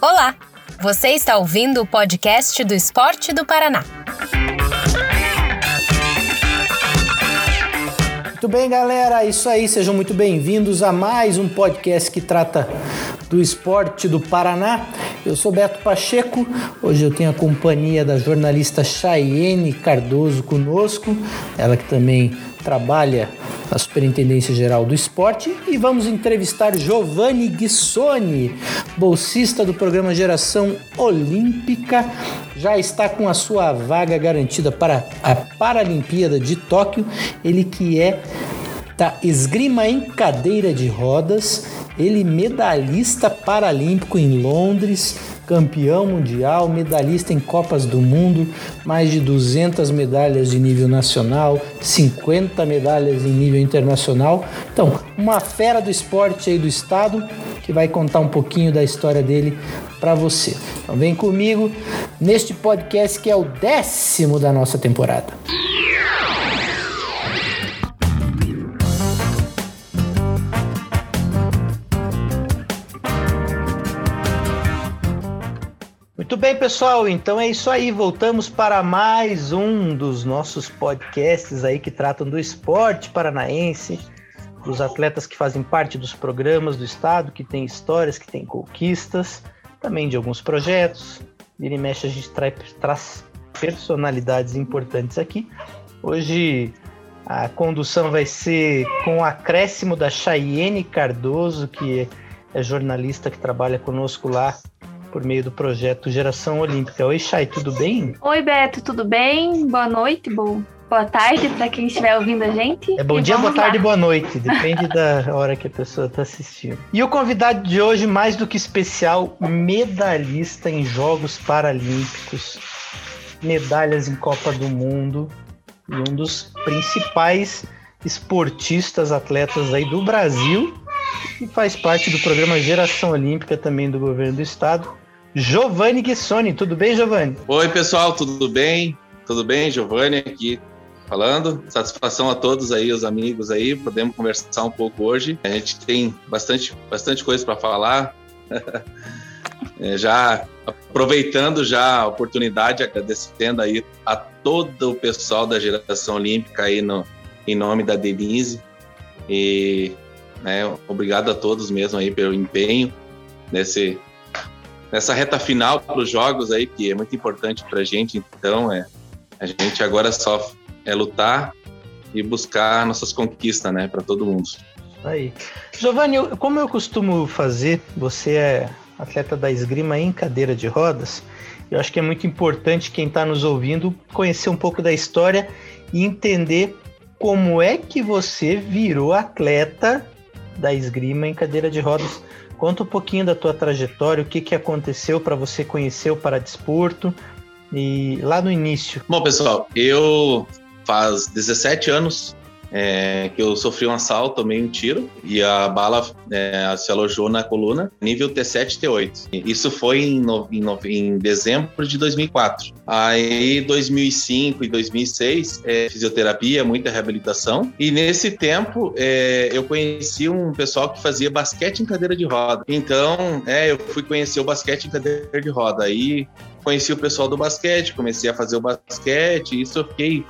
Olá, você está ouvindo o podcast do Esporte do Paraná. Muito bem, galera, é isso aí, sejam muito bem-vindos a mais um podcast que trata do esporte do Paraná. Eu sou Beto Pacheco, hoje eu tenho a companhia da jornalista Chayene Cardoso conosco, ela que também trabalha na Superintendência Geral do Esporte, e vamos entrevistar Giovanni Guissoni, bolsista do programa Geração Olímpica, já está com a sua vaga garantida para a Paralimpíada de Tóquio, ele que é da esgrima em cadeira de rodas, ele medalhista paralímpico em Londres, campeão mundial, medalhista em Copas do Mundo, mais de 200 medalhas de nível nacional, 50 medalhas em nível internacional. Então, uma fera do esporte aí do estado que vai contar um pouquinho da história dele para você. Então, vem comigo neste podcast que é o décimo da nossa temporada. Muito bem, pessoal. Então é isso aí. Voltamos para mais um dos nossos podcasts aí que tratam do esporte paranaense, dos atletas que fazem parte dos programas do estado, que tem histórias, que tem conquistas, também de alguns projetos. Vira mexe a gente traz personalidades importantes aqui. Hoje a condução vai ser com o acréscimo da Chayene Cardoso, que é jornalista que trabalha conosco lá por meio do projeto Geração Olímpica. Oi, Chay, tudo bem? Oi, Beto, tudo bem? Boa noite, bom. Boa tarde para quem estiver ouvindo a gente. É bom e dia, boa lá. tarde, boa noite. Depende da hora que a pessoa está assistindo. E o convidado de hoje, mais do que especial, medalhista em Jogos Paralímpicos, medalhas em Copa do Mundo e um dos principais esportistas, atletas aí do Brasil e faz parte do programa Geração Olímpica também do governo do estado. Giovanni Guissoni, tudo bem, Giovanni? Oi, pessoal, tudo bem? Tudo bem, Giovanni aqui falando. Satisfação a todos aí, os amigos aí. Podemos conversar um pouco hoje. A gente tem bastante, bastante coisa para falar. é, já aproveitando já a oportunidade, agradecendo aí a todo o pessoal da geração olímpica aí no, em nome da Denise. E né, obrigado a todos mesmo aí pelo empenho nesse nessa reta final para os jogos aí que é muito importante para a gente. Então é a gente agora só é lutar e buscar nossas conquistas, né, para todo mundo. Aí, Giovanni, eu- como eu costumo fazer, você é atleta da esgrima em cadeira de rodas. Eu acho que é muito importante quem está nos ouvindo conhecer um pouco da história e entender como é que você virou atleta da esgrima em cadeira de rodas. Conta um pouquinho da tua trajetória, o que, que aconteceu para você conhecer o paradesporto e lá no início. Bom, pessoal, eu faz 17 anos é, que eu sofri um assalto, tomei um tiro e a bala é, se alojou na coluna, nível T7 T8. Isso foi em, no- em no- em dezembro de 2004. Aí, 2005 e 2006, é, fisioterapia, muita reabilitação. E nesse tempo, é, eu conheci um pessoal que fazia basquete em cadeira de roda. Então, é, eu fui conhecer o basquete em cadeira de roda. Aí conheci o pessoal do basquete, comecei a fazer o basquete, isso eu fiquei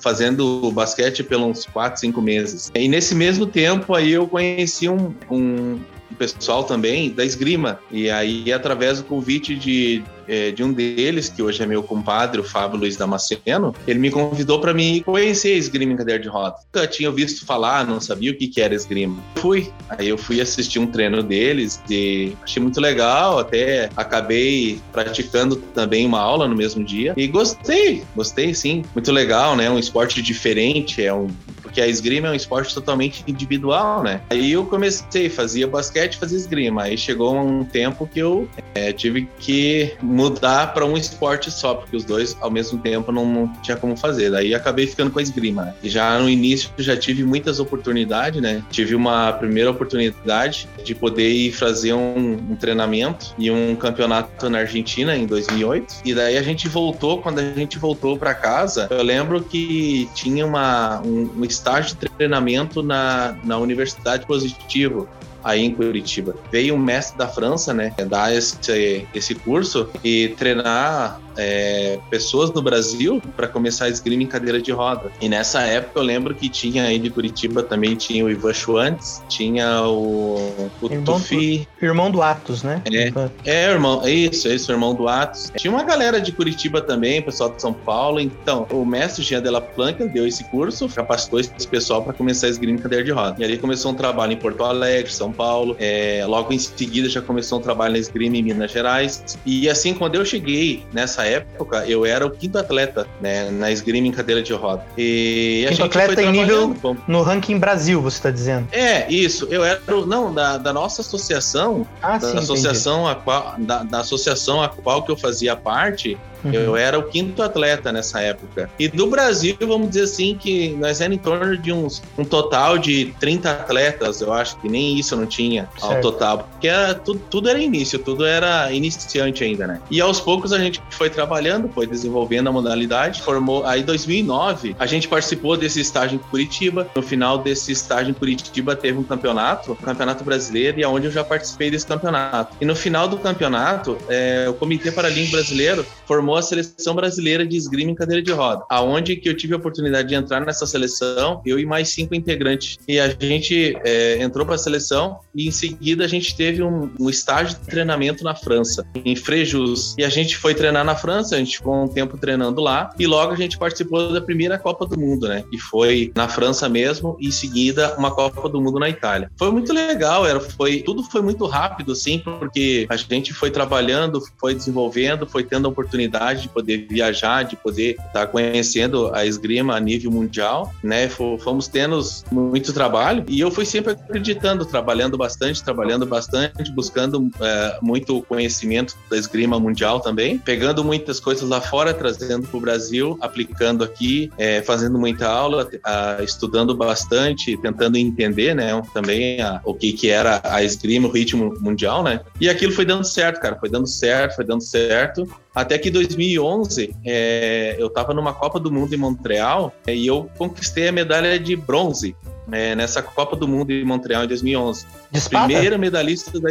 fazendo basquete pelos uns 4, 5 meses. E nesse mesmo tempo aí eu conheci um, um pessoal também da esgrima. E aí, através do convite de, eh, de um deles, que hoje é meu compadre, o Fábio Luiz Damasceno, ele me convidou para mim conhecer a esgrima em cadeira de roda. Nunca tinha visto falar, não sabia o que, que era esgrima. Fui. Aí eu fui assistir um treino deles e achei muito legal, até acabei praticando também uma aula no mesmo dia e gostei, gostei sim. Muito legal, né? Um esporte diferente, é um porque a esgrima é um esporte totalmente individual, né? Aí eu comecei, fazia basquete, fazia esgrima. Aí chegou um tempo que eu é, tive que mudar para um esporte só, porque os dois ao mesmo tempo não, tinha como fazer. Daí acabei ficando com a esgrima. E já no início já tive muitas oportunidades, né? Tive uma primeira oportunidade de poder ir fazer um, um treinamento e um campeonato na Argentina em 2008. E daí a gente voltou, quando a gente voltou para casa, eu lembro que tinha uma, um, um estágio de treinamento na, na Universidade Positivo, aí em Curitiba. Veio um mestre da França, né, dar esse, esse curso e treinar é, pessoas no Brasil para começar a esgrima em cadeira de roda. E nessa época eu lembro que tinha aí de Curitiba também tinha o Ivan Schwantz, tinha o, o irmão Tufi. Do, irmão do Atos, né? É, é, irmão, é isso, é isso, irmão do Atos. Tinha uma galera de Curitiba também, pessoal de São Paulo. Então, o mestre Jean Della Planca deu esse curso, capacitou esse pessoal para começar a esgrima em cadeira de roda. E ali começou um trabalho em Porto Alegre, São Paulo. É, logo em seguida já começou um trabalho na esgrima em Minas Gerais. E assim, quando eu cheguei nessa época, eu era o quinto atleta né, na esgrima em cadeira de roda. E quinto atleta em nível no ranking Brasil, você está dizendo? É, isso. Eu era, não, da, da nossa associação, ah, da sim, associação a qual, da, da associação a qual que eu fazia parte, Uhum. Eu era o quinto atleta nessa época. E do Brasil, vamos dizer assim, que nós era em torno de uns, um total de 30 atletas, eu acho que nem isso não tinha certo. ao total, porque era, tudo, tudo era início, tudo era iniciante ainda, né? E aos poucos a gente foi trabalhando, foi desenvolvendo a modalidade, formou. Aí, em 2009, a gente participou desse estágio em Curitiba. No final desse estágio em Curitiba, teve um campeonato, um campeonato brasileiro, e aonde eu já participei desse campeonato. E no final do campeonato, é, o Comitê Paralímpico Brasileiro formou formou a seleção brasileira de esgrima em cadeira de roda, aonde que eu tive a oportunidade de entrar nessa seleção, eu e mais cinco integrantes. E a gente é, entrou para a seleção e em seguida a gente teve um, um, estágio de treinamento na França, em Frejus. E a gente foi treinar na França, a gente ficou um tempo treinando lá e logo a gente participou da primeira Copa do Mundo, né? Que foi na França mesmo e em seguida uma Copa do Mundo na Itália. Foi muito legal, era, foi tudo foi muito rápido, assim, porque a gente foi trabalhando, foi desenvolvendo, foi tendo a oportunidade oportunidade de poder viajar, de poder estar tá conhecendo a esgrima a nível mundial, né? Fomos tendo muito trabalho e eu fui sempre acreditando, trabalhando bastante, trabalhando bastante, buscando é, muito conhecimento da esgrima mundial também, pegando muitas coisas lá fora, trazendo para o Brasil, aplicando aqui, é, fazendo muita aula, a, estudando bastante, tentando entender, né? Também a, o que que era a esgrima, o ritmo mundial, né? E aquilo foi dando certo, cara, foi dando certo, foi dando certo. Até que 2011, é, eu estava numa Copa do Mundo em Montreal é, e eu conquistei a medalha de bronze é, nessa Copa do Mundo em Montreal em 2011. De espada? Primeira medalhista da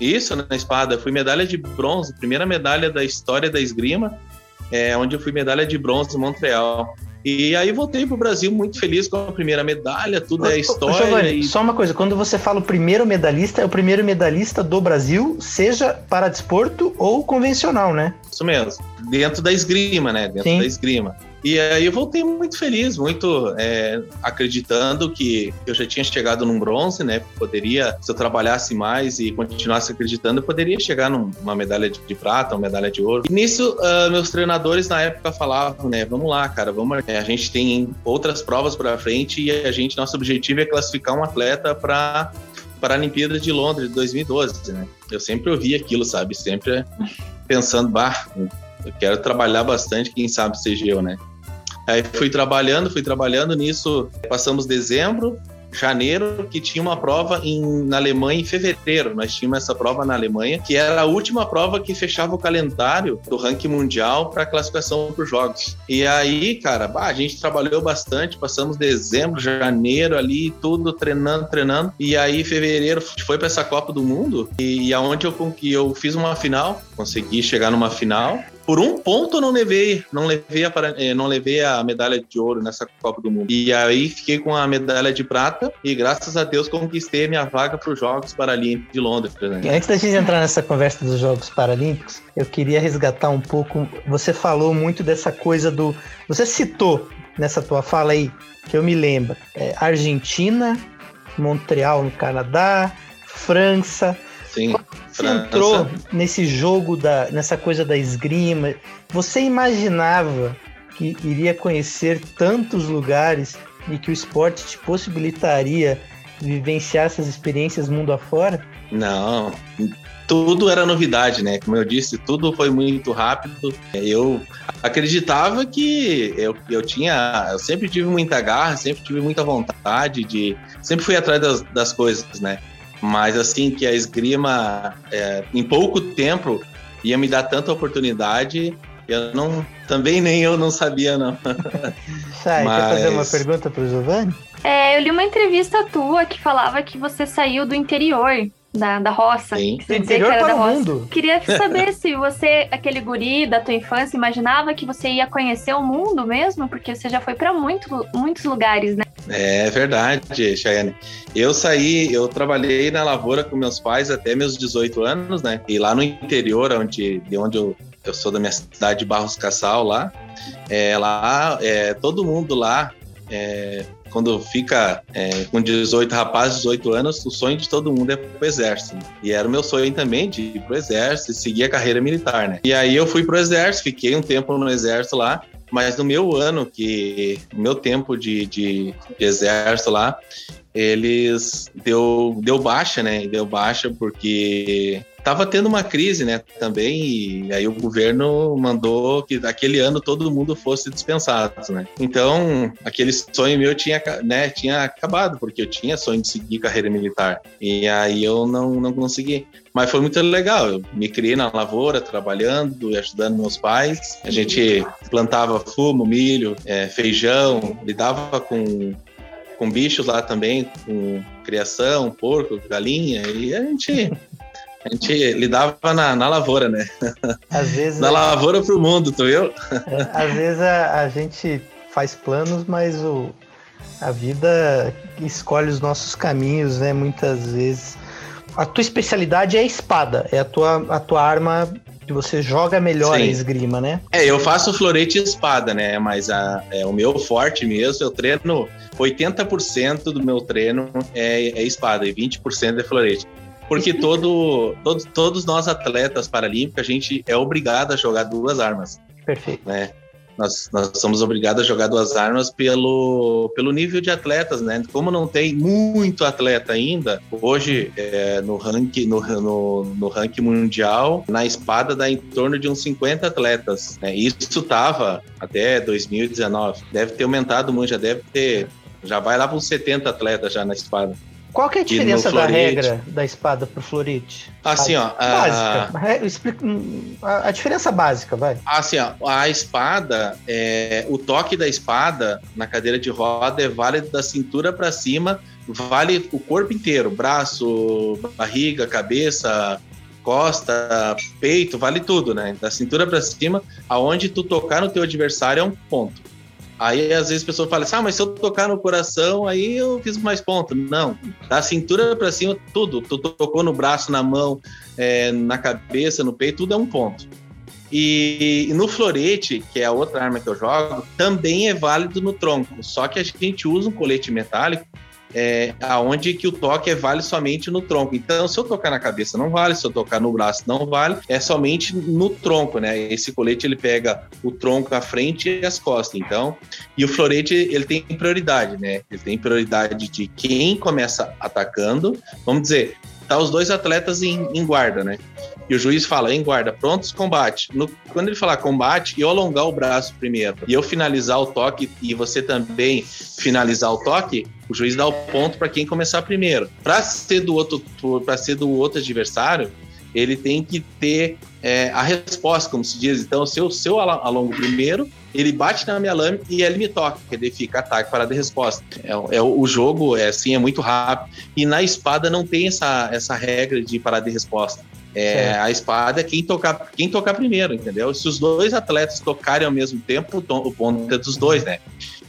isso na espada. Fui medalha de bronze, primeira medalha da história da esgrima, é, onde eu fui medalha de bronze em Montreal. E aí voltei para o Brasil muito feliz com a primeira medalha, tudo é história. Giovani, e... Só uma coisa, quando você fala o primeiro medalhista, é o primeiro medalhista do Brasil, seja para desporto ou convencional, né? Isso mesmo, dentro da esgrima, né? Dentro Sim. da esgrima. E aí eu voltei muito feliz, muito é, acreditando que eu já tinha chegado num bronze, né? Poderia, se eu trabalhasse mais e continuasse acreditando, eu poderia chegar numa medalha de, de prata, uma medalha de ouro. E nisso, uh, meus treinadores na época falavam, né? Vamos lá, cara, vamos. É, a gente tem outras provas para frente e a gente, nosso objetivo é classificar um atleta para Paralimpíadas de Londres de 2012, né? Eu sempre ouvi aquilo, sabe? Sempre pensando, bah, eu quero trabalhar bastante, quem sabe seja eu, né? Aí fui trabalhando, fui trabalhando nisso. Passamos dezembro, janeiro, que tinha uma prova em, na Alemanha em fevereiro. Nós tínhamos essa prova na Alemanha, que era a última prova que fechava o calendário do ranking mundial para classificação para os jogos. E aí, cara, bah, a gente trabalhou bastante, passamos dezembro, janeiro ali, tudo treinando, treinando. E aí, fevereiro, foi para essa Copa do Mundo e, aonde eu, eu fiz uma final, consegui chegar numa final por um ponto não levei, não levei a, eh, não levei a medalha de ouro nessa Copa do Mundo. E aí fiquei com a medalha de prata e graças a Deus conquistei a minha vaga para os Jogos Paralímpicos de Londres. Antes da gente entrar nessa conversa dos Jogos Paralímpicos, eu queria resgatar um pouco. Você falou muito dessa coisa do. Você citou nessa tua fala aí, que eu me lembro, é, Argentina, Montreal no Canadá, França. Sim. Você entrou nesse jogo, da, nessa coisa da esgrima, você imaginava que iria conhecer tantos lugares e que o esporte te possibilitaria vivenciar essas experiências mundo afora? Não, tudo era novidade, né? Como eu disse, tudo foi muito rápido. Eu acreditava que eu, eu tinha, eu sempre tive muita garra, sempre tive muita vontade de, sempre fui atrás das, das coisas, né? Mas assim que a esgrima, é, em pouco tempo, ia me dar tanta oportunidade, Eu não, também nem eu não sabia, não. Sai, Mas... quer fazer uma pergunta para o Giovanni? É, eu li uma entrevista tua que falava que você saiu do interior da, da roça. Sim. Do interior para o roça. mundo. Queria saber se você, aquele guri da tua infância, imaginava que você ia conhecer o mundo mesmo, porque você já foi para muito, muitos lugares, né? É verdade, Chayane. Eu saí, eu trabalhei na lavoura com meus pais até meus 18 anos, né? E lá no interior, onde, de onde eu eu sou da minha cidade de Barros Cassal lá. É, lá, é, todo mundo lá, é, quando fica é, com 18 rapazes, 18 anos, o sonho de todo mundo é pro exército. E era o meu sonho também de ir pro exército e seguir a carreira militar, né? E aí eu fui pro exército, fiquei um tempo no exército lá, mas no meu ano, que meu tempo de, de, de exército lá, eles deu, deu baixa, né? Deu baixa porque estava tendo uma crise, né, também, e aí o governo mandou que aquele ano todo mundo fosse dispensado, né. Então, aquele sonho meu tinha, né, tinha acabado, porque eu tinha sonho de seguir carreira militar, e aí eu não, não consegui. Mas foi muito legal, eu me criei na lavoura, trabalhando e ajudando meus pais. A gente plantava fumo, milho, é, feijão, lidava com com bichos lá também, com criação, porco, galinha, e a gente a gente lidava na, na lavoura, né? Às vezes. na lavoura pro mundo, tu viu? É, às vezes a, a, gente faz planos, mas o, a vida escolhe os nossos caminhos, né? Muitas vezes. A tua especialidade é a espada, é a tua, a tua arma que você joga melhor Sim. a esgrima, né? É, eu faço florete e espada, né? Mas a, é, o meu forte mesmo, eu treino 80% do meu treino é, é espada e 20% é florete. Porque todo, todo, todos nós atletas paralímpicos, a gente é obrigado a jogar duas armas. Perfeito. Né? Nós, nós somos obrigados a jogar duas armas pelo, pelo nível de atletas, né? Como não tem muito atleta ainda, hoje é, no, ranking, no, no, no ranking mundial, na espada dá em torno de uns 50 atletas. Né? Isso estava até 2019. Deve ter aumentado muito, já deve ter. Já vai lá para uns 70 atletas já na espada. Qual que é a diferença da regra da espada pro florete? Assim, ó. Básica. A... Hum, a, diferença básica, vai. Assim, ó. A espada, é... o toque da espada na cadeira de roda é válido da cintura para cima, vale o corpo inteiro, braço, barriga, cabeça, costa, peito, vale tudo, né? Da cintura para cima, aonde tu tocar no teu adversário é um ponto. Aí às vezes a pessoa fala assim: ah, mas se eu tocar no coração, aí eu fiz mais ponto. Não, da cintura para cima, tudo. Tu tocou no braço, na mão, é, na cabeça, no peito, tudo é um ponto. E, e, no florete, que é a outra arma que eu jogo, também é válido no tronco. Só que a gente usa um colete metálico é, aonde que o toque é vale somente no tronco. Então, se eu tocar na cabeça não vale, se eu tocar no braço não vale, é somente no tronco, né? Esse colete ele pega o tronco à frente e as costas. Então, e o florete ele tem prioridade, né? Ele tem prioridade de quem começa atacando. Vamos dizer, tá os dois atletas em, em guarda, né? E o juiz fala em guarda, prontos, combate. No, quando ele falar combate, eu alongar o braço primeiro e eu finalizar o toque e você também finalizar o toque, o juiz dá o ponto para quem começar primeiro. Para ser do outro para ser do outro adversário, ele tem que ter é, a resposta, como se diz. Então, se eu, se eu alongo primeiro, ele bate na minha lâmina e ele me toca, daí fica ataque, parada e resposta. É, é, o jogo é assim, é muito rápido. E na espada não tem essa, essa regra de parada e resposta. É, a espada é quem tocar, quem tocar primeiro, entendeu? Se os dois atletas tocarem ao mesmo tempo, o ponto é dos dois, né?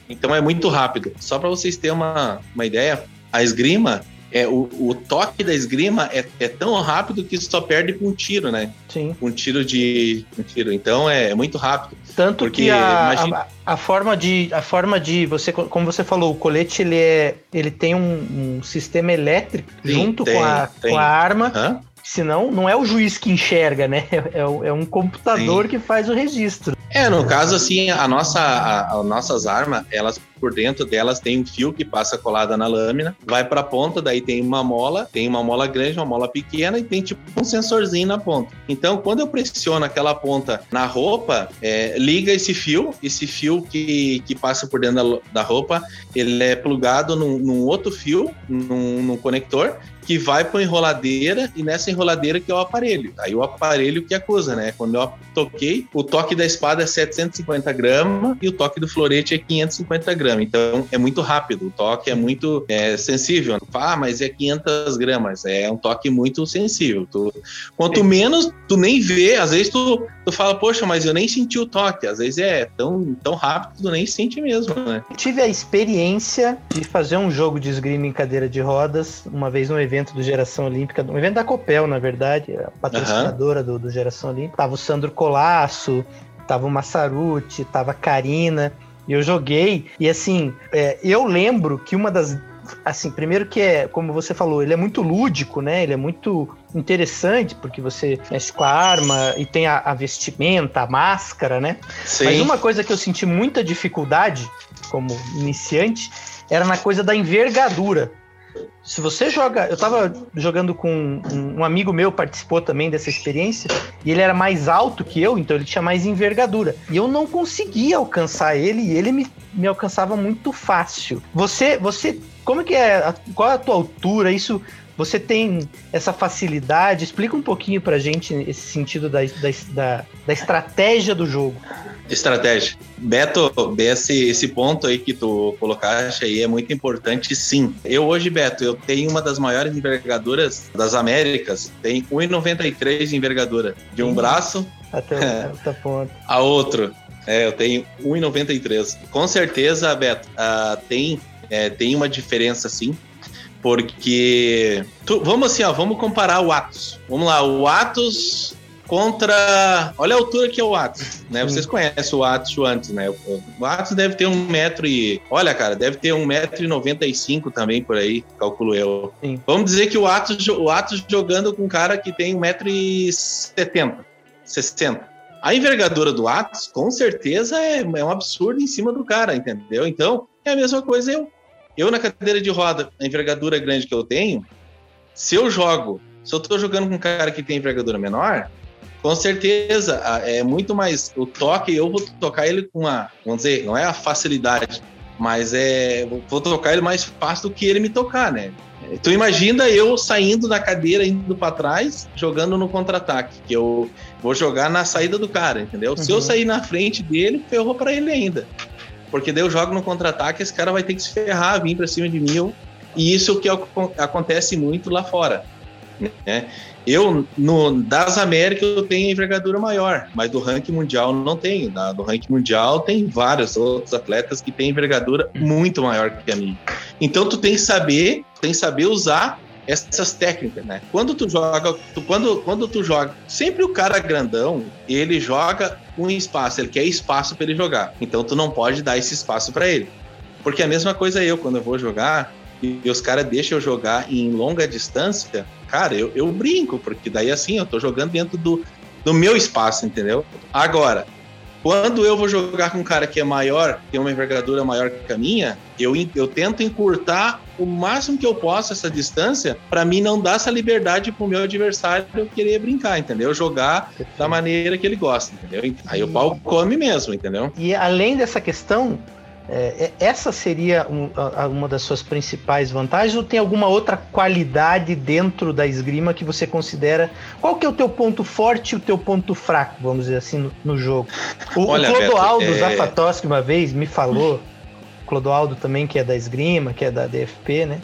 Então é muito rápido. Só para vocês terem uma, uma ideia, a esgrima, é, o, o toque da esgrima é, é tão rápido que só perde com um tiro, né? Sim. Um tiro de. Um tiro. Então é, é muito rápido. Tanto porque, que a, imagina... a, a, forma de. A forma de. você Como você falou, o colete ele, é, ele tem um, um sistema elétrico Sim, junto tem, com, a, com a arma. Hã? Senão, não é o juiz que enxerga, né? É, é um computador Sim. que faz o registro. É, no caso, assim, a nossa, a, as nossas armas, elas por dentro delas tem um fio que passa colada na lâmina, vai para a ponta, daí tem uma mola, tem uma mola grande, uma mola pequena e tem tipo um sensorzinho na ponta. Então, quando eu pressiono aquela ponta na roupa, é, liga esse fio, esse fio que, que passa por dentro da, da roupa, ele é plugado num, num outro fio, num, num conector, que vai para enroladeira e nessa enroladeira que é o aparelho. Aí o aparelho que acusa, né? Quando eu toquei, o toque da espada é 750 gramas e o toque do florete é 550 gramas. Então é muito rápido, o toque é muito é, sensível. Ah, mas é 500 gramas. É um toque muito sensível. Tu, quanto menos, tu nem vê, às vezes tu, tu fala, poxa, mas eu nem senti o toque. Às vezes é tão, tão rápido que tu nem sente mesmo, né? Tive a experiência de fazer um jogo de esgrima em cadeira de rodas, uma vez no evento do Geração Olímpica, um evento da Copel, na verdade, a patrocinadora uhum. do, do Geração Olímpica. Tava o Sandro Colasso, tava o Massaruti, tava a Karina. E eu joguei, e assim, é, eu lembro que uma das assim, primeiro que é, como você falou, ele é muito lúdico, né? Ele é muito interessante, porque você mexe com a arma e tem a, a vestimenta, a máscara, né? Sim. Mas uma coisa que eu senti muita dificuldade como iniciante era na coisa da envergadura. Se você joga. Eu tava jogando com um, um, amigo meu, participou também dessa experiência, e ele era mais alto que eu, então ele tinha mais envergadura. E eu não conseguia alcançar ele, e ele me, me alcançava muito fácil. Você, você. Como que é? Qual é a tua altura? Isso. Você tem essa facilidade? Explica um pouquinho pra gente esse sentido da, da, da, estratégia do jogo. Estratégia. Beto, esse, esse ponto aí que tu colocaste aí é muito importante, sim. Eu hoje, Beto, eu tenho uma das maiores envergaduras das Américas, tem 1,93 de envergadura. De um braço até outra ponta. a outro. É, eu tenho 1,93. Com certeza, Beto, uh, tem, é, tem uma diferença, sim. Porque. Tu, vamos assim, ó, vamos comparar o Atos. Vamos lá, o Atos contra. Olha a altura que é o Atos, né? Vocês conhecem o Atos antes, né? O Atos deve ter um metro e. Olha, cara, deve ter um metro e noventa e cinco também por aí, calculo eu. Sim. Vamos dizer que o Atos, o Atos jogando com um cara que tem um metro e setenta, sessenta. A envergadura do Atos, com certeza, é, é um absurdo em cima do cara, entendeu? Então, é a mesma coisa eu. Eu, na cadeira de roda, a envergadura grande que eu tenho, se eu jogo, se eu tô jogando com um cara que tem envergadura menor, com certeza, é muito mais o toque. Eu vou tocar ele com uma, vamos dizer, não é a facilidade, mas é vou tocar ele mais fácil do que ele me tocar, né? Tu imagina eu saindo da cadeira, indo para trás, jogando no contra-ataque, que eu vou jogar na saída do cara, entendeu? Uhum. Se eu uhum. sair na frente dele, ferrou para ele ainda. Porque daí eu jogo no contra-ataque, esse cara vai ter que se ferrar, vir para cima de mim. E isso é que acontece muito lá fora. Né? Eu, no, das Américas, eu tenho envergadura maior, mas do ranking mundial não tenho. Da, do ranking mundial tem vários outros atletas que têm envergadura muito maior que a minha. Então tu tem que saber, tem que saber usar essas técnicas, né? Quando tu joga, tu, quando, quando tu joga, sempre o cara grandão, ele joga um espaço, ele quer espaço para ele jogar. Então tu não pode dar esse espaço para ele. Porque a mesma coisa eu, quando eu vou jogar, e os caras deixam eu jogar em longa distância, cara, eu, eu brinco, porque daí assim eu tô jogando dentro do, do meu espaço, entendeu? Agora, quando eu vou jogar com um cara que é maior, tem uma envergadura maior que a minha, eu, eu tento encurtar o máximo que eu posso essa distância para mim não dar essa liberdade pro meu adversário querer brincar, entendeu? Jogar da maneira que ele gosta, entendeu? Aí o pau come mesmo, entendeu? E além dessa questão, é, é, essa seria um, a, uma das suas principais vantagens ou tem alguma outra qualidade dentro da esgrima que você considera? Qual que é o teu ponto forte e o teu ponto fraco, vamos dizer assim, no, no jogo? O, Olha, o Clodoaldo Beto, é... Zafatoski uma vez me falou, Clodoaldo também que é da esgrima, que é da DFP, né?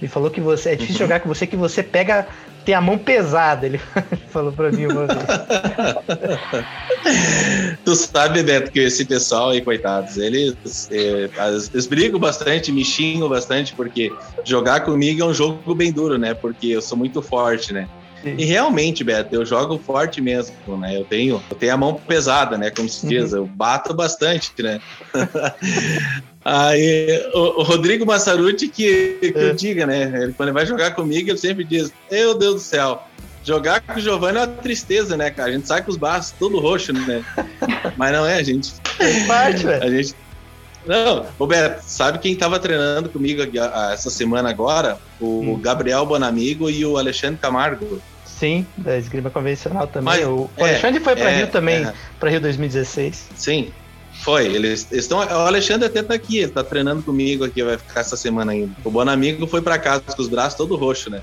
Me falou que você é difícil uhum. jogar com você que você pega tem a mão pesada, ele falou pra mim uma vez. tu sabe, Beto, que esse pessoal aí, coitados, eles, é, eles brigam bastante, me xingam bastante, porque jogar comigo é um jogo bem duro, né? Porque eu sou muito forte, né? Sim. E realmente, Beto, eu jogo forte mesmo, né? Eu tenho, eu tenho a mão pesada, né? Como se diz, uhum. eu bato bastante, né? Aí, o, o, Rodrigo Massaruti que, que é. eu diga, né? Ele, quando ele vai jogar comigo, ele sempre diz: Meu Deus do céu, jogar com o Giovanni é uma tristeza, né, cara? A gente sai com os braços todo roxo, né? Mas não é, a gente. parte, velho. A gente. Não, Roberto, sabe quem estava treinando comigo essa semana agora? O hum. Gabriel Bonamigo e o Alexandre Camargo. Sim, da esgrima convencional também. Mas, o, o é, Alexandre foi para é, Rio também, é. para Rio 2016. Sim, foi, eles estão. O Alexandre até tá aqui, ele tá treinando comigo aqui, vai ficar essa semana ainda. O Bonamigo foi para casa com os braços todo roxo, né?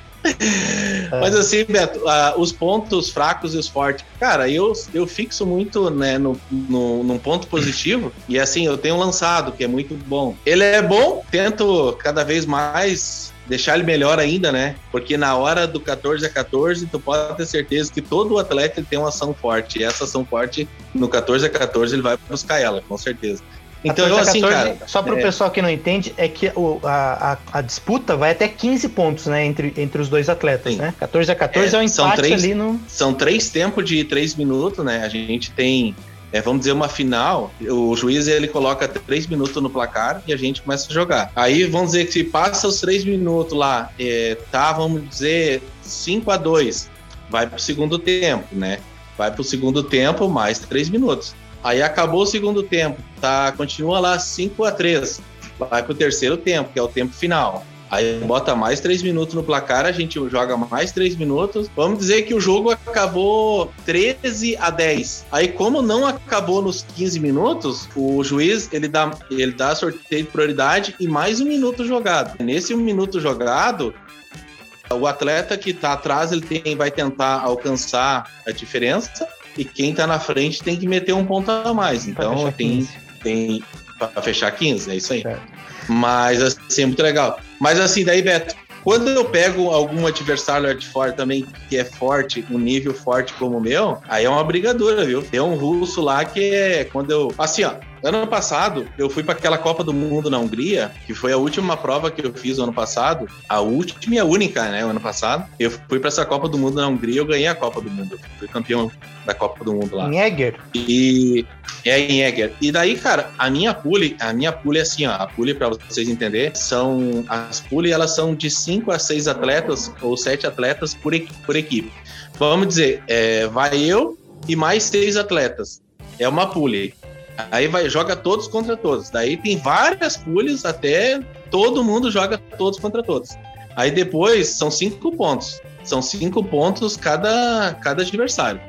É. Mas assim, Beto, uh, os pontos fracos e os fortes. Cara, eu, eu fixo muito né, no, no, num ponto positivo. E assim, eu tenho lançado, que é muito bom. Ele é bom, tento cada vez mais deixar ele melhor ainda, né? Porque na hora do 14 a 14, tu pode ter certeza que todo atleta tem uma ação forte. E essa ação forte, no 14 a 14, ele vai buscar ela, com certeza. Então, eu, assim, 14, cara. Só para o é... pessoal que não entende, é que o, a, a, disputa vai até 15 pontos, né? Entre, entre os dois atletas, Sim. né? 14 a 14 é, é um empate três, ali no. São três tempos de três minutos, né? A gente tem. É, vamos dizer, uma final, o juiz ele coloca três minutos no placar e a gente começa a jogar. Aí vamos dizer que se passa os três minutos lá, é, tá, vamos dizer, 5 a 2 vai para o segundo tempo, né? Vai para o segundo tempo mais três minutos. Aí acabou o segundo tempo, tá? Continua lá 5 a 3 Vai pro terceiro tempo, que é o tempo final. Aí bota mais três minutos no placar, a gente joga mais três minutos. Vamos dizer que o jogo acabou 13 a 10. Aí, como não acabou nos 15 minutos, o juiz ele dá, ele dá sorteio de prioridade e mais um minuto jogado. Nesse um minuto jogado, o atleta que está atrás ele tem, vai tentar alcançar a diferença e quem tá na frente tem que meter um ponto a mais. Então tem, tem para fechar 15, é isso aí. Certo. Mas assim, é muito legal. Mas assim, daí, Beto, quando eu pego algum adversário de fora também que é forte, um nível forte como o meu, aí é uma brigadura, viu? Tem um russo lá que é quando eu. Assim, ó, Ano passado, eu fui para aquela Copa do Mundo na Hungria, que foi a última prova que eu fiz ano passado, a última e a única, né, o ano passado. Eu fui para essa Copa do Mundo na Hungria, e eu ganhei a Copa do Mundo. Fui campeão da Copa do Mundo lá. Em Eger? E é em Eger. E daí, cara, a minha pule, a minha pule é assim, ó, a pule para vocês entenderem, são as pule elas são de 5 a 6 atletas ou 7 atletas por, por equipe. Vamos dizer, é, vai eu e mais seis atletas. É uma pule. Aí vai, joga todos contra todos. Daí tem várias pulhas até todo mundo joga todos contra todos. Aí depois são cinco pontos. São cinco pontos cada, cada adversário.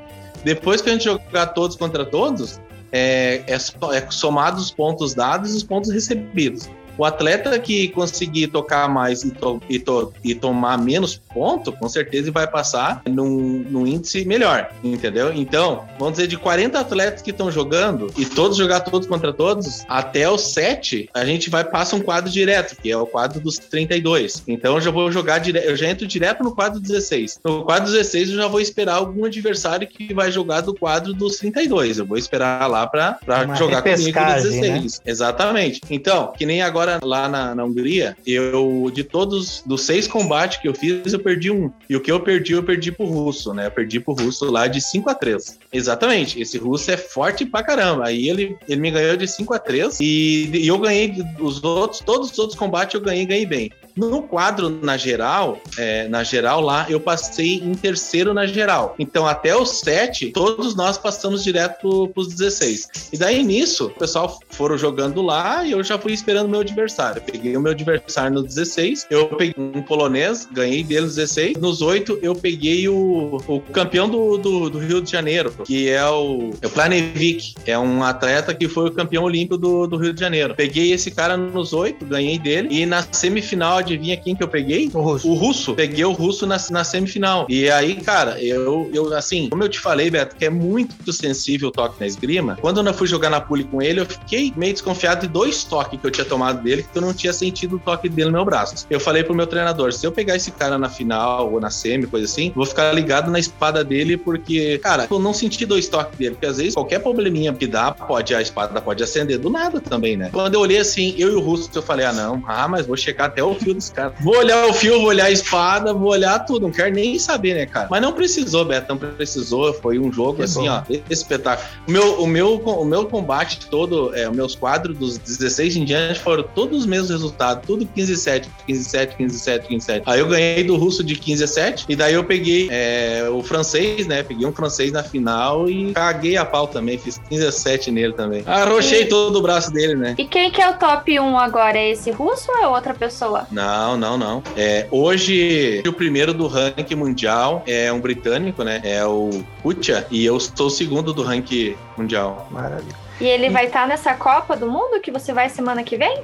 Depois que a gente jogar todos contra todos, é, é, é somado os pontos dados e os pontos recebidos. O atleta que conseguir tocar mais e, to, e, to, e tomar menos ponto, com certeza vai passar num, num, índice melhor, entendeu? Então, vamos dizer, de 40 atletas que estão jogando e todos jogar todos contra todos, até os 7, a gente vai passar um quadro direto, que é o quadro dos 32. Então, eu já vou jogar direto, eu já entro direto no quadro 16. No quadro 16, eu já vou esperar algum adversário que vai jogar do quadro dos 32. Eu vou esperar lá para jogar comigo no 16. Né? Exatamente. Então, que nem agora agora lá na, na Hungria, eu, de todos, dos seis combates que eu fiz, eu perdi um. E o que eu perdi, eu perdi pro russo, né? Eu perdi pro russo lá de 5 a 3 Exatamente. Esse russo é forte pra caramba. Aí ele, ele me ganhou de 5 a 3 e, e eu ganhei os outros, todos os outros combates eu ganhei, ganhei bem. No quadro, na geral, é, na geral lá, eu passei em terceiro na geral. Então, até os sete, todos nós passamos direto pros 16. E daí, nisso, o pessoal foram jogando lá e eu já fui esperando meu adversário. peguei o meu adversário no 16, eu peguei um polonês, ganhei dele no 16. Nos oito, eu peguei o, o campeão do, do, do, Rio de Janeiro, que é o, é o Planevik. É um atleta que foi o campeão olímpico do, do Rio de Janeiro. Peguei esse cara nos oito, ganhei dele. E na semifinal, adivinha quem que eu peguei? O russo. O russo. Peguei o russo na, na semifinal. E aí, cara, eu, eu, assim, como eu te falei, Beto, que é muito sensível o toque na esgrima, quando eu fui jogar na pule com ele, eu fiquei meio desconfiado de dois toques que eu tinha tomado dele, que eu não tinha sentido o toque dele no meu braço. Eu falei pro meu treinador, se eu pegar esse cara na final ou na semi, coisa assim, vou ficar ligado na espada dele, porque, cara, eu não senti dois toques dele, porque às vezes qualquer probleminha que dá, pode, a espada pode acender do nada também, né? Quando eu olhei assim, eu e o russo, eu falei, ah, não, ah, mas vou checar até o fio dos caras. Vou olhar o fio, vou olhar a espada, vou olhar tudo. Não quero nem saber, né, cara? Mas não precisou, Beto, não precisou. Foi um jogo, que assim, bom. ó, espetáculo. O meu, o meu, o meu combate todo, é, os meus quadros dos 16 em diante foram todos os mesmos resultados. Tudo 15-7, 15-7, 15-7, 15-7. Aí eu ganhei do russo de 15 a 7. E daí eu peguei é, o francês, né? Peguei um francês na final e caguei a pau também. Fiz 15 a 7 nele também. Arrochei e... todo o braço dele, né? E quem que é o top 1 agora? É esse russo ou é outra pessoa? Não, não, não. É, hoje, o primeiro do ranking mundial é um britânico, né? É o Kucha, e eu sou o segundo do ranking mundial. Maravilha. E ele vai estar tá nessa Copa do Mundo que você vai semana que vem?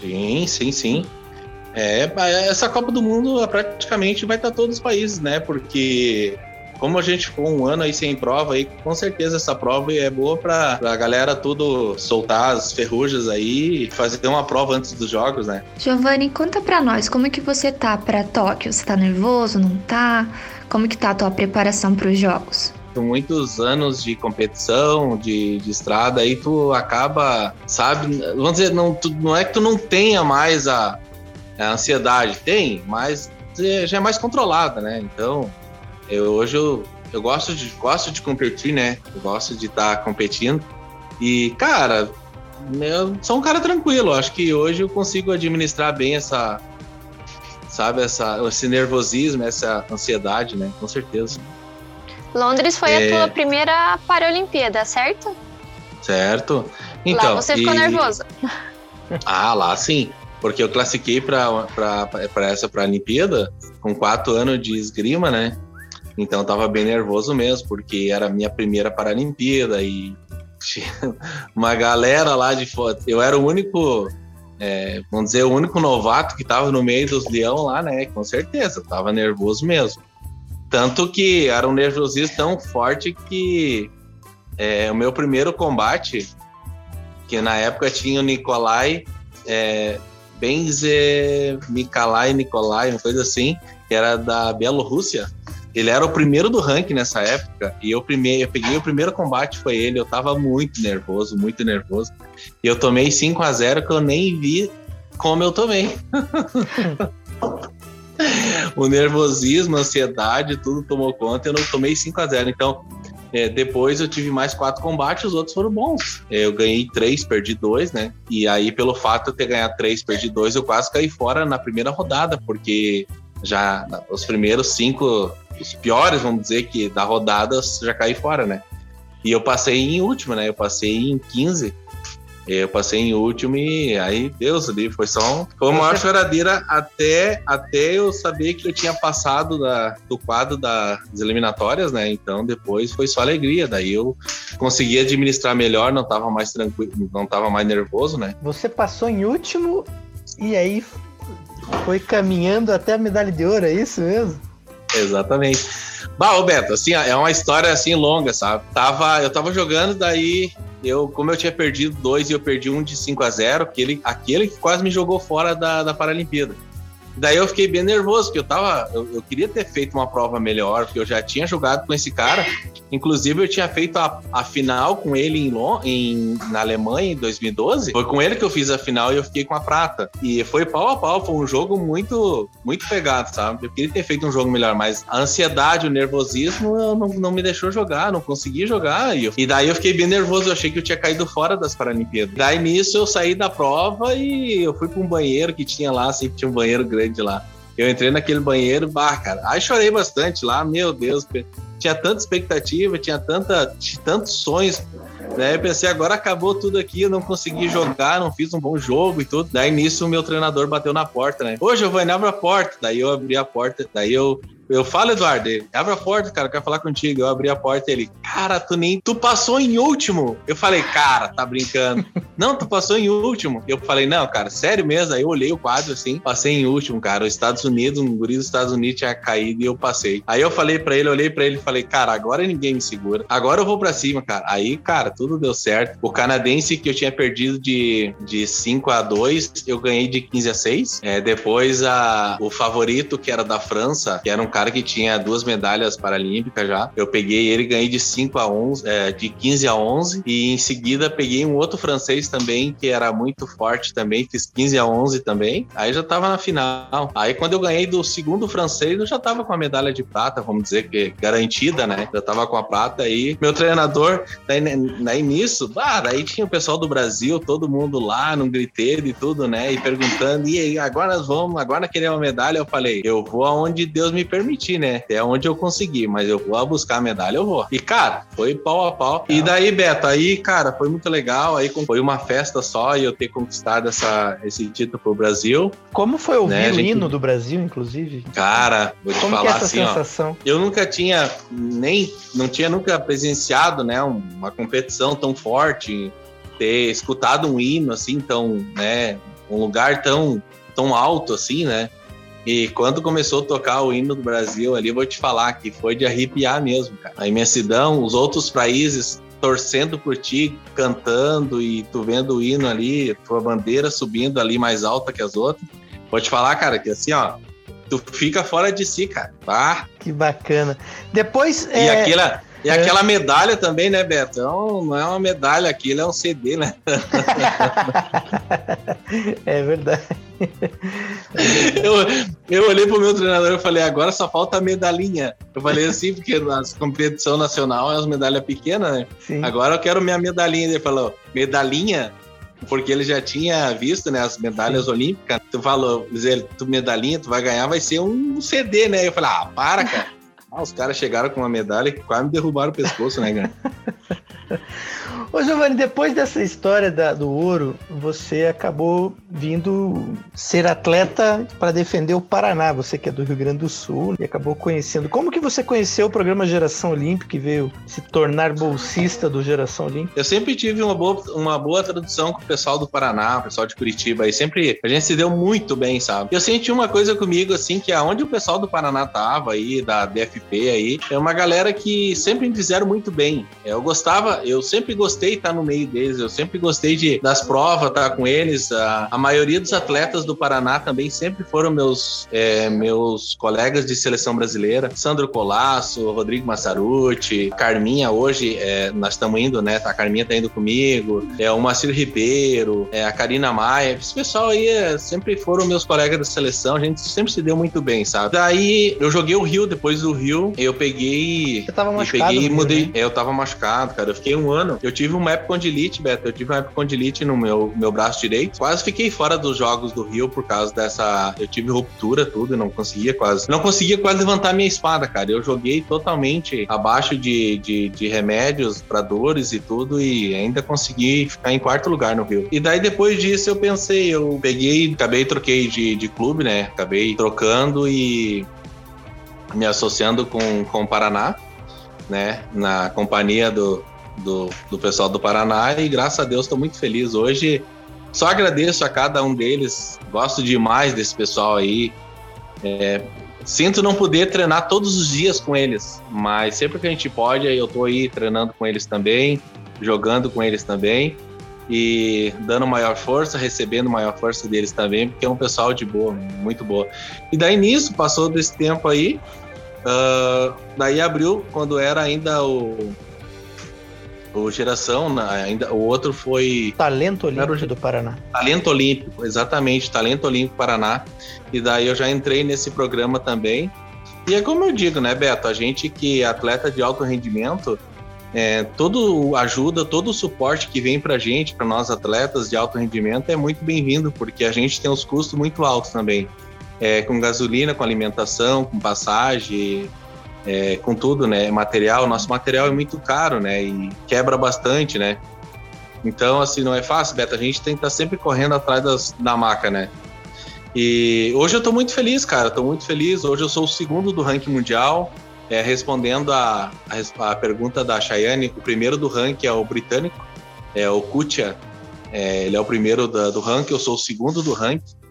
Sim, sim, sim. É, essa Copa do Mundo praticamente vai estar todos os países, né? Porque como a gente ficou um ano aí sem prova, aí com certeza essa prova é boa para a galera tudo soltar as ferrugens aí e fazer uma prova antes dos jogos, né? Giovanni, conta para nós, como é que você tá para Tóquio? Você tá nervoso, não tá? Como que tá a tua preparação para os jogos? Muitos anos de competição, de, de estrada, aí tu acaba, sabe, vamos dizer, não, tu, não é que tu não tenha mais a, a ansiedade, tem, mas já é mais controlada, né? Então, eu, hoje eu, eu gosto, de, gosto de competir, né? Eu gosto de estar tá competindo. E, cara, eu sou um cara tranquilo. Acho que hoje eu consigo administrar bem essa, sabe, essa, esse nervosismo, essa ansiedade, né? Com certeza. Londres foi é... a tua primeira Paralimpíada, certo? Certo. Então, lá você ficou e... nervoso. Ah, lá sim. Porque eu classifiquei para essa Paralimpíada com quatro anos de esgrima, né? Então eu tava bem nervoso mesmo, porque era a minha primeira Paralimpíada e tinha uma galera lá de foto. Eu era o único, é, vamos dizer, o único novato que tava no meio dos leão lá, né? Com certeza, tava nervoso mesmo. Tanto que era um nervosismo tão forte que é, o meu primeiro combate, que na época tinha o Nikolai, é, Benze Nikolai Nikolai, uma coisa assim, que era da Bielorrússia. Ele era o primeiro do ranking nessa época, e eu, primeiro, eu peguei o primeiro combate, foi ele. Eu tava muito nervoso, muito nervoso. E eu tomei 5 a 0 que eu nem vi como eu tomei. o nervosismo, a ansiedade, tudo tomou conta. Eu não tomei 5 a 0 Então, é, depois eu tive mais quatro combates, os outros foram bons. É, eu ganhei três, perdi dois, né? E aí, pelo fato de eu ter ganhado três, perdi dois, eu quase caí fora na primeira rodada, porque já os primeiros cinco os piores, vamos dizer, que da rodada já caí fora, né? E eu passei em último, né? Eu passei em 15. Eu passei em último e aí, Deus ali, foi só um, foi uma maior choradeira até, até eu saber que eu tinha passado da, do quadro das eliminatórias, né? Então depois foi só alegria. Daí eu consegui administrar melhor, não tava mais tranquilo, não tava mais nervoso, né? Você passou em último e aí foi caminhando até a medalha de ouro, é isso mesmo? Exatamente. Bah, Beto, assim, é uma história assim longa, sabe? Tava, eu tava jogando, daí eu, como eu tinha perdido dois e eu perdi um de 5 a 0 aquele, aquele que quase me jogou fora da, da Paralimpíada. Daí eu fiquei bem nervoso, porque eu tava. Eu, eu, queria ter feito uma prova melhor, porque eu já tinha jogado com esse cara. Inclusive, eu tinha feito a, a final com ele em, em, na Alemanha em 2012. Foi com ele que eu fiz a final e eu fiquei com a prata. E foi pau a pau, foi um jogo muito, muito pegado, sabe? Eu queria ter feito um jogo melhor, mas a ansiedade, o nervosismo não, não me deixou jogar, não consegui jogar. E, eu, e daí eu fiquei bem nervoso, eu achei que eu tinha caído fora das Paralimpíadas. Daí nisso eu saí da prova e eu fui para um banheiro que tinha lá, sempre tinha um banheiro grande grande lá. Eu entrei naquele banheiro, bah, cara, aí chorei bastante lá, meu Deus, tinha tanta expectativa, tinha tanta, tantos sonhos, né? Eu pensei, agora acabou tudo aqui, eu não consegui jogar, não fiz um bom jogo e tudo. Daí nisso o meu treinador bateu na porta, né? Ô, Giovanni, abre a porta. Daí eu abri a porta, daí eu eu falo, Eduardo, abre a porta, cara, eu quero falar contigo. Eu abri a porta ele, cara, tu nem. Tu passou em último. Eu falei, cara, tá brincando. não, tu passou em último. Eu falei, não, cara, sério mesmo. Aí eu olhei o quadro assim, passei em último, cara. Os Estados Unidos, um guri dos Estados Unidos tinha caído e eu passei. Aí eu falei pra ele, olhei pra ele e falei, cara, agora ninguém me segura. Agora eu vou pra cima, cara. Aí, cara, tudo deu certo. O canadense que eu tinha perdido de, de 5 a 2, eu ganhei de 15 a 6. É, depois a, o favorito, que era da França, que era um cara cara que tinha duas medalhas paralímpicas já. Eu peguei ele, ganhei de 5 a 11, é, de 15 a 11 e em seguida peguei um outro francês também que era muito forte também, fiz 15 a 11 também. Aí já tava na final. Aí quando eu ganhei do segundo francês, eu já tava com a medalha de prata, vamos dizer que garantida, né? Já tava com a prata aí. Meu treinador, daí, daí nisso, daí tinha o pessoal do Brasil, todo mundo lá num griteiro e tudo, né? E perguntando, e aí, agora nós vamos, agora querer uma medalha? Eu falei, eu vou aonde Deus me permite permitir, né? Até onde eu conseguir, mas eu vou buscar a medalha, eu vou. E, cara, foi pau a pau. E daí, Beto, aí, cara, foi muito legal. Aí foi uma festa só e eu ter conquistado essa, esse título pro Brasil. Como foi ouvir né, o gente... hino do Brasil, inclusive? Cara, vou te Como falar é essa assim, sensação? ó. Eu nunca tinha nem, não tinha nunca presenciado, né, uma competição tão forte, ter escutado um hino assim, tão, né, um lugar tão tão alto assim, né? E quando começou a tocar o hino do Brasil ali, vou te falar que foi de arrepiar mesmo, cara. A imensidão, os outros países torcendo por ti, cantando e tu vendo o hino ali, tua bandeira subindo ali mais alta que as outras. Vou te falar, cara, que assim, ó, tu fica fora de si, cara. Ah. Que bacana. Depois. E é... aquela. E é. aquela medalha também, né, Beto? Não, não é uma medalha, aquilo é um CD, né? é verdade. Eu, eu olhei pro meu treinador e falei, agora só falta a medalhinha. Eu falei assim, porque na competição nacional é as medalhas pequenas, né? Sim. Agora eu quero minha medalhinha. Ele falou, medalhinha? Porque ele já tinha visto, né, as medalhas Sim. olímpicas. Tu falou, dizer, tu medalhinha, tu vai ganhar, vai ser um CD, né? Eu falei, ah, para, cara. Ah, os caras chegaram com uma medalha que quase me derrubaram o pescoço, né, cara? Ô Giovanni, depois dessa história da, do ouro, você acabou vindo ser atleta para defender o Paraná. Você que é do Rio Grande do Sul e acabou conhecendo. Como que você conheceu o programa Geração Olímpica e veio se tornar bolsista do Geração Olímpica? Eu sempre tive uma boa, uma boa tradução com o pessoal do Paraná, o pessoal de Curitiba, e sempre a gente se deu muito bem, sabe? Eu senti uma coisa comigo, assim, que aonde o pessoal do Paraná tava aí, da DFP aí, é uma galera que sempre me fizeram muito bem. Eu gostava, eu sempre gostei gostei de estar no meio deles, eu sempre gostei de das provas, estar com eles. A, a maioria dos atletas do Paraná também sempre foram meus, é, meus colegas de seleção brasileira. Sandro Colasso, Rodrigo Massaruti, Carminha, hoje é, nós estamos indo, né? A Carminha tá indo comigo, é, o Marcelo Ribeiro, é, a Karina Maia. Esse pessoal aí é, sempre foram meus colegas da seleção, a gente sempre se deu muito bem, sabe? Daí eu joguei o Rio, depois do Rio, eu peguei. Você tava machucado? Peguei, mudei. Né? É, eu tava machucado, cara. Eu fiquei um ano. Eu tive tive uma epicondilite, Beto. Eu tive uma epicondilite no meu, meu braço direito. Quase fiquei fora dos jogos do Rio por causa dessa. Eu tive ruptura, tudo, e não conseguia quase. Não conseguia quase levantar minha espada, cara. Eu joguei totalmente abaixo de, de, de remédios para dores e tudo, e ainda consegui ficar em quarto lugar no Rio. E daí depois disso eu pensei, eu peguei, acabei, troquei de, de clube, né? Acabei trocando e me associando com, com o Paraná, né? Na companhia do, do, do pessoal do Paraná e graças a Deus estou muito feliz hoje. Só agradeço a cada um deles, gosto demais desse pessoal aí. É, sinto não poder treinar todos os dias com eles, mas sempre que a gente pode, eu estou aí treinando com eles também, jogando com eles também e dando maior força, recebendo maior força deles também, porque é um pessoal de boa, muito boa. E daí nisso, passou desse tempo aí, uh, daí abriu, quando era ainda o, o Geração, ainda, o outro foi. Talento Olímpico do Paraná. Talento Olímpico, exatamente, Talento Olímpico Paraná. E daí eu já entrei nesse programa também. E é como eu digo, né, Beto? A gente que é atleta de alto rendimento, é, todo ajuda, todo o suporte que vem para gente, para nós atletas de alto rendimento, é muito bem-vindo, porque a gente tem os custos muito altos também. É, com gasolina, com alimentação, com passagem, é, com tudo, né? Material, nosso material é muito caro, né? E quebra bastante, né? Então, assim, não é fácil, Beto. A gente tem que estar tá sempre correndo atrás das, da maca, né? E hoje eu tô muito feliz, cara. Tô muito feliz. Hoje eu sou o segundo do ranking mundial. É, respondendo a, a, a, pergunta da Chayane, o primeiro do ranking é o britânico, é o Kutia. É, ele é o primeiro da, do ranking, eu sou o segundo do ranking.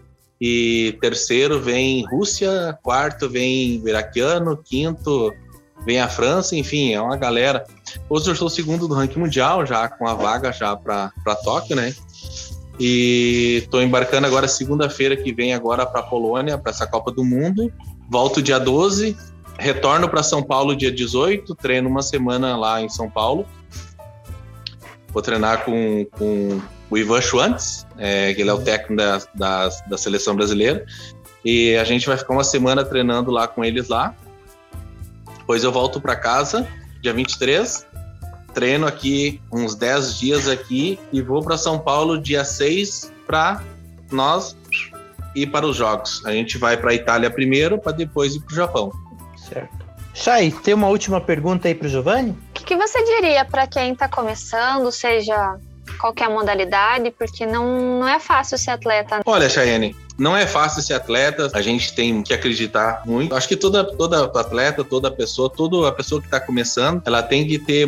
E terceiro vem Rússia, quarto vem iraquiano, quinto vem a França, enfim, é uma galera. Hoje eu sou segundo do ranking mundial, já com a vaga já para Tóquio, né? E estou embarcando agora segunda-feira que vem agora para Polônia, para essa Copa do Mundo. Volto dia 12, retorno para São Paulo dia 18, treino uma semana lá em São Paulo. Vou treinar com, com o Ivan Schwantz, é, que ele é o técnico da, da, da, seleção brasileira. E a gente vai ficar uma semana treinando lá com eles lá. Depois eu volto para casa, dia 23. Treino aqui uns 10 dias aqui e vou para São Paulo dia 6 para nós ir para os jogos. A gente vai para a Itália primeiro, para depois ir para o Japão. Certo. Chay, tem uma última pergunta aí para o Giovanni? O que, que você diria para quem está começando, seja qualquer modalidade, porque não, não é fácil ser atleta. Olha, Chayane, não é fácil ser atleta, a gente tem que acreditar muito. Acho que toda, toda atleta, toda pessoa, toda a pessoa que está começando, ela tem que ter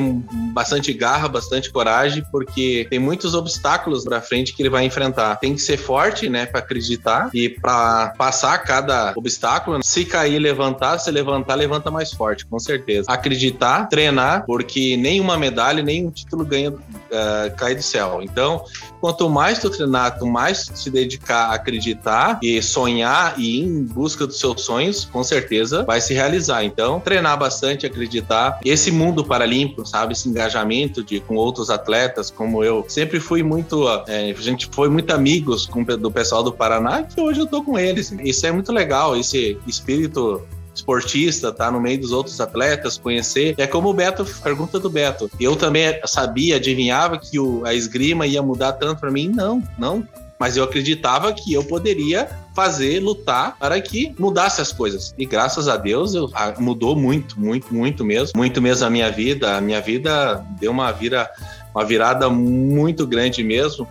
bastante garra, bastante coragem, porque tem muitos obstáculos para frente que ele vai enfrentar. Tem que ser forte, né, para acreditar e para passar cada obstáculo. Se cair, levantar, se levantar, levanta mais forte, com certeza. Acreditar, treinar, porque nenhuma medalha, nenhum título ganha uh, cai do céu. Então, quanto mais tu treinar, mais se dedicar acreditar e sonhar e ir em busca dos seus sonhos, com certeza vai se realizar. Então, treinar bastante, acreditar. Esse mundo paralímpico, sabe, esse engajamento de com outros atletas, como eu, sempre fui muito, é, a gente foi muito amigos com, do pessoal do Paraná, que hoje eu tô com eles. Isso é muito legal, esse espírito esportista, tá no meio dos outros atletas, conhecer. É como o Beto, pergunta do Beto. Eu também sabia, adivinhava que o, a esgrima ia mudar tanto para mim? Não, não. Mas eu acreditava que eu poderia fazer, lutar para que mudasse as coisas. E graças a Deus eu, a, mudou muito, muito, muito mesmo. Muito mesmo a minha vida. A minha vida deu uma, vira, uma virada muito grande mesmo.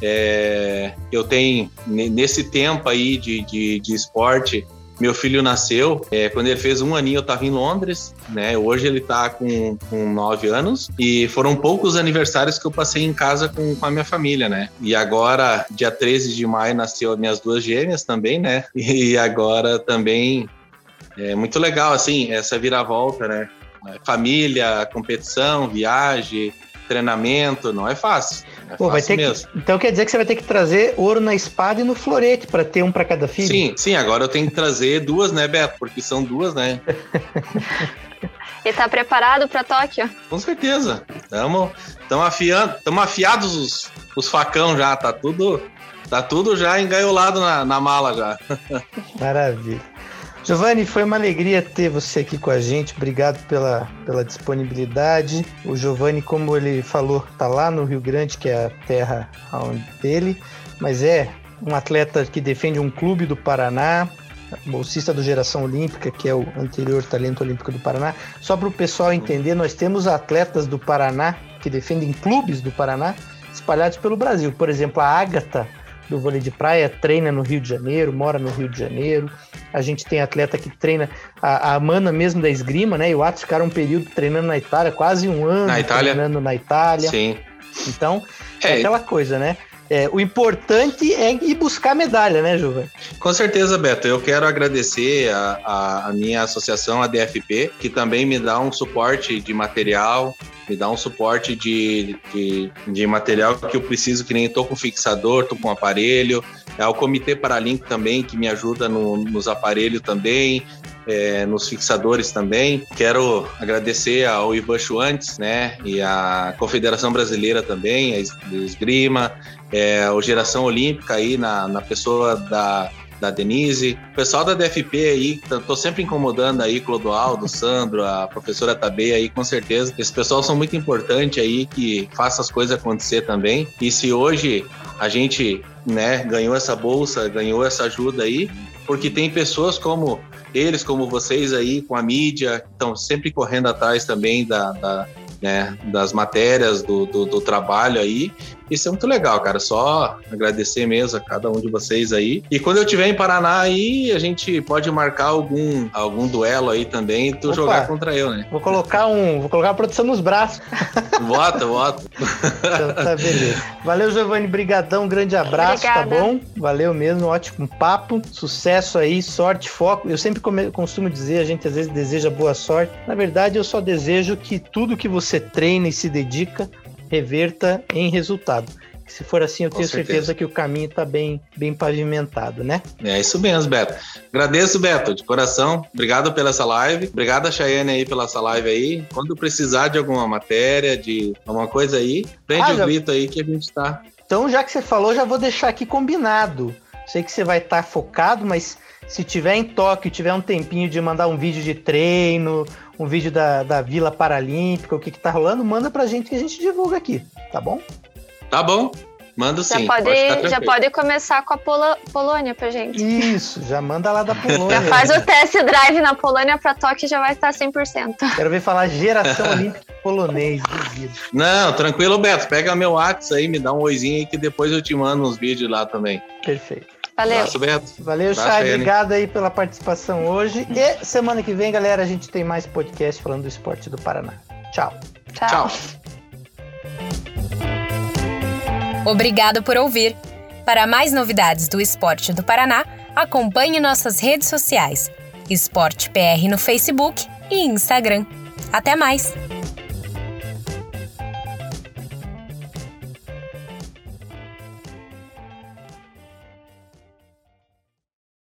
É, eu tenho, nesse tempo aí de, de, de esporte, meu filho nasceu, é, quando ele fez um aninho eu estava em Londres, né? Hoje ele está com, com nove anos e foram poucos aniversários que eu passei em casa com, com a minha família, né? E agora, dia 13 de maio, nasceu minhas duas gêmeas também, né? E agora também é muito legal, assim, essa viravolta, né? Família, competição, viagem, treinamento, não é fácil. É Pô, vai ter mesmo. Que, então quer dizer que você vai ter que trazer ouro na espada e no florete para ter um para cada filho? Sim, sim, agora eu tenho que trazer duas, né, Beto? Porque são duas, né? e tá preparado para Tóquio? Com certeza. Estamos afiando, estamos afiados os, os facão já, tá tudo tá tudo já engaiolado na, na mala já. Maravilha. Giovanni, foi uma alegria ter você aqui com a gente. Obrigado pela, pela disponibilidade. O Giovanni, como ele falou, está lá no Rio Grande, que é a terra dele, mas é um atleta que defende um clube do Paraná, bolsista do Geração Olímpica, que é o anterior talento olímpico do Paraná. Só para o pessoal entender, nós temos atletas do Paraná que defendem clubes do Paraná espalhados pelo Brasil. Por exemplo, a Ágata do vôlei de praia, treina no Rio de Janeiro, mora no Rio de Janeiro. A gente tem atleta que treina, a, a Mana mesmo da esgrima, né? E o Atos ficaram um período treinando na Itália, quase um ano na Itália. treinando na Itália. Sim. Então, é, é aquela coisa, né? É, o importante é ir buscar medalha, né, Juva? Com certeza, Beto. Eu quero agradecer a, a, a, minha associação, a DFP, que também me dá um suporte de material, me dá um suporte de, de, de material que eu preciso, que nem estou com fixador, estou com aparelho. É o Comitê Paralímpico também, que me ajuda no, nos aparelhos também, é, nos fixadores também. Quero agradecer ao Ivan Schwantes, né, e a Confederação Brasileira também, a Esgrima, é, o Geração Olímpica aí na, na pessoa da da Denise. O pessoal da DFP aí, tô sempre incomodando aí, Clodoaldo, Sandro, a professora Tabê aí, com certeza. Esse pessoal são muito importante aí, que faça as coisas acontecer também. E se hoje a gente, né, ganhou essa bolsa, ganhou essa ajuda aí, porque tem pessoas como eles, como vocês aí, com a mídia, estão sempre correndo atrás também da, da né, das matérias, do, do, do, trabalho aí. Isso é muito legal, cara. Só agradecer mesmo a cada um de vocês aí. E quando eu estiver em Paraná aí, a gente pode marcar algum, algum duelo aí também e tu Opa, jogar contra eu, né? Vou colocar um. Vou colocar a produção nos braços. Bota, bota. então, tá, beleza. Valeu, Giovanni. Brigadão, um grande abraço, tá Obrigada. tá bom? Valeu mesmo, ótimo papo. Sucesso aí, sorte, foco. Eu sempre costumo dizer, a gente às vezes deseja boa sorte. Na verdade, eu só desejo que tudo que você treina e se dedica reverta em resultado. Se for assim, eu Com tenho certeza. certeza. que o caminho está bem, bem pavimentado, né? É isso mesmo, Beto. Agradeço, Beto, de coração. Obrigado pela essa live. Obrigado a Chayane aí pela essa live aí. Quando precisar de alguma matéria, de alguma coisa aí, prende ah, o já... grito aí que a gente está. Então, já que você falou, já vou deixar aqui combinado. Sei que você vai estar tá focado, mas se tiver em Tóquio, tiver um tempinho de mandar um vídeo de treino, um vídeo da, da Vila Paralímpica, o que, que tá rolando, manda pra gente que a gente divulga aqui, tá bom? Tá bom. Manda sim. Já pode, já pode começar com a Polo, Polônia pra gente. Isso, já manda lá da Polônia. já faz o test drive na Polônia pra Tóquio já vai estar 100%. Quero ver falar geração olímpica polonês, duvido. Não, tranquilo, Beto. Pega meu WhatsApp aí, me dá um oizinho aí que depois eu te mando uns vídeos lá também. Perfeito. Valeu. Abraço, Beto. Valeu, Chay. Obrigado aí pela participação hoje. E semana que vem, galera, a gente tem mais podcast falando do esporte do Paraná. Tchau. Tchau. Tchau. Obrigado por ouvir. Para mais novidades do esporte do Paraná, acompanhe nossas redes sociais: Esporte PR no Facebook e Instagram. Até mais!